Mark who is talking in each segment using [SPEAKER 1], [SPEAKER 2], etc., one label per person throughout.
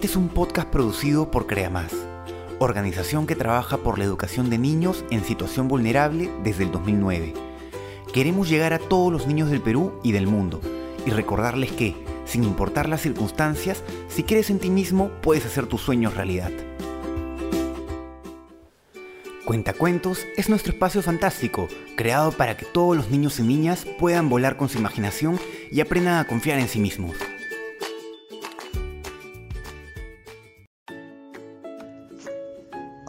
[SPEAKER 1] Este es un podcast producido por CreaMás, organización que trabaja por la educación de niños en situación vulnerable desde el 2009. Queremos llegar a todos los niños del Perú y del mundo y recordarles que, sin importar las circunstancias, si crees en ti mismo, puedes hacer tus sueños realidad. Cuentacuentos es nuestro espacio fantástico, creado para que todos los niños y niñas puedan volar con su imaginación y aprendan a confiar en sí mismos.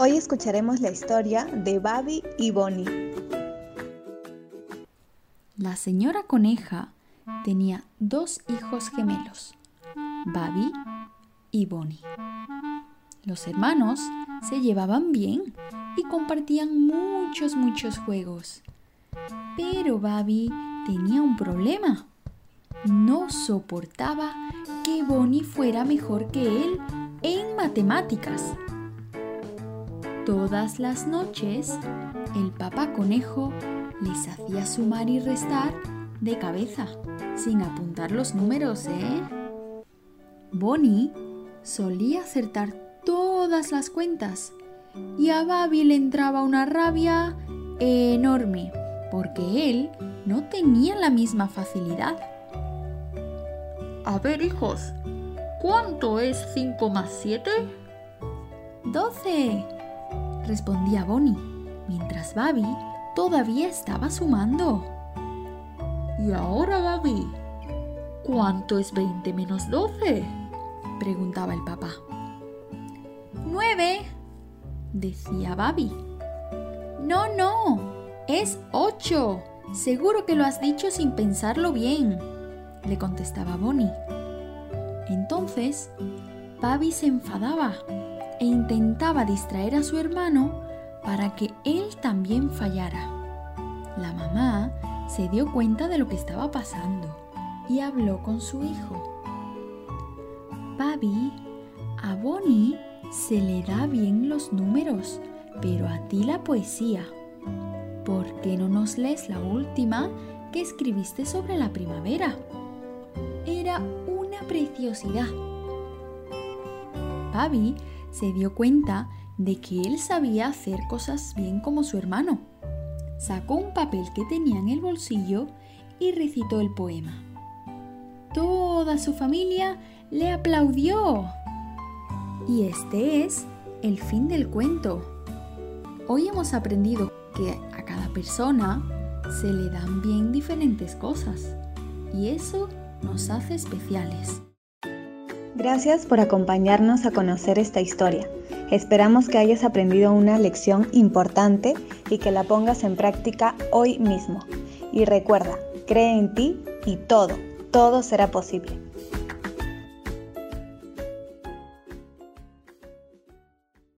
[SPEAKER 2] Hoy escucharemos la historia de Babi y Bonnie.
[SPEAKER 3] La señora coneja tenía dos hijos gemelos, Babi y Bonnie. Los hermanos se llevaban bien y compartían muchos, muchos juegos. Pero Babi tenía un problema. No soportaba que Bonnie fuera mejor que él en matemáticas. Todas las noches, el papá conejo les hacía sumar y restar de cabeza, sin apuntar los números, ¿eh? Bonnie solía acertar todas las cuentas y a Babi le entraba una rabia enorme porque él no tenía la misma facilidad.
[SPEAKER 4] A ver, hijos, ¿cuánto es 5 más 7?
[SPEAKER 3] 12, respondía Bonnie, mientras Babi todavía estaba sumando.
[SPEAKER 4] ¿Y ahora, Babi? ¿Cuánto es 20 menos 12?
[SPEAKER 3] preguntaba el papá. ¡Nueve! decía Babi. No, no, es ocho. Seguro que lo has dicho sin pensarlo bien, le contestaba Bonnie. Entonces, Babi se enfadaba e intentaba distraer a su hermano para que él también fallara. La mamá se dio cuenta de lo que estaba pasando y habló con su hijo. Babi, a Bonnie se le da bien los números, pero a ti la poesía. ¿Por qué no nos lees la última que escribiste sobre la primavera? Era una preciosidad. Babi se dio cuenta de que él sabía hacer cosas bien como su hermano. Sacó un papel que tenía en el bolsillo y recitó el poema. Toda su familia le aplaudió. Y este es el fin del cuento. Hoy hemos aprendido que a cada persona se le dan bien diferentes cosas y eso nos hace especiales.
[SPEAKER 2] Gracias por acompañarnos a conocer esta historia. Esperamos que hayas aprendido una lección importante y que la pongas en práctica hoy mismo. Y recuerda, cree en ti y todo, todo será posible.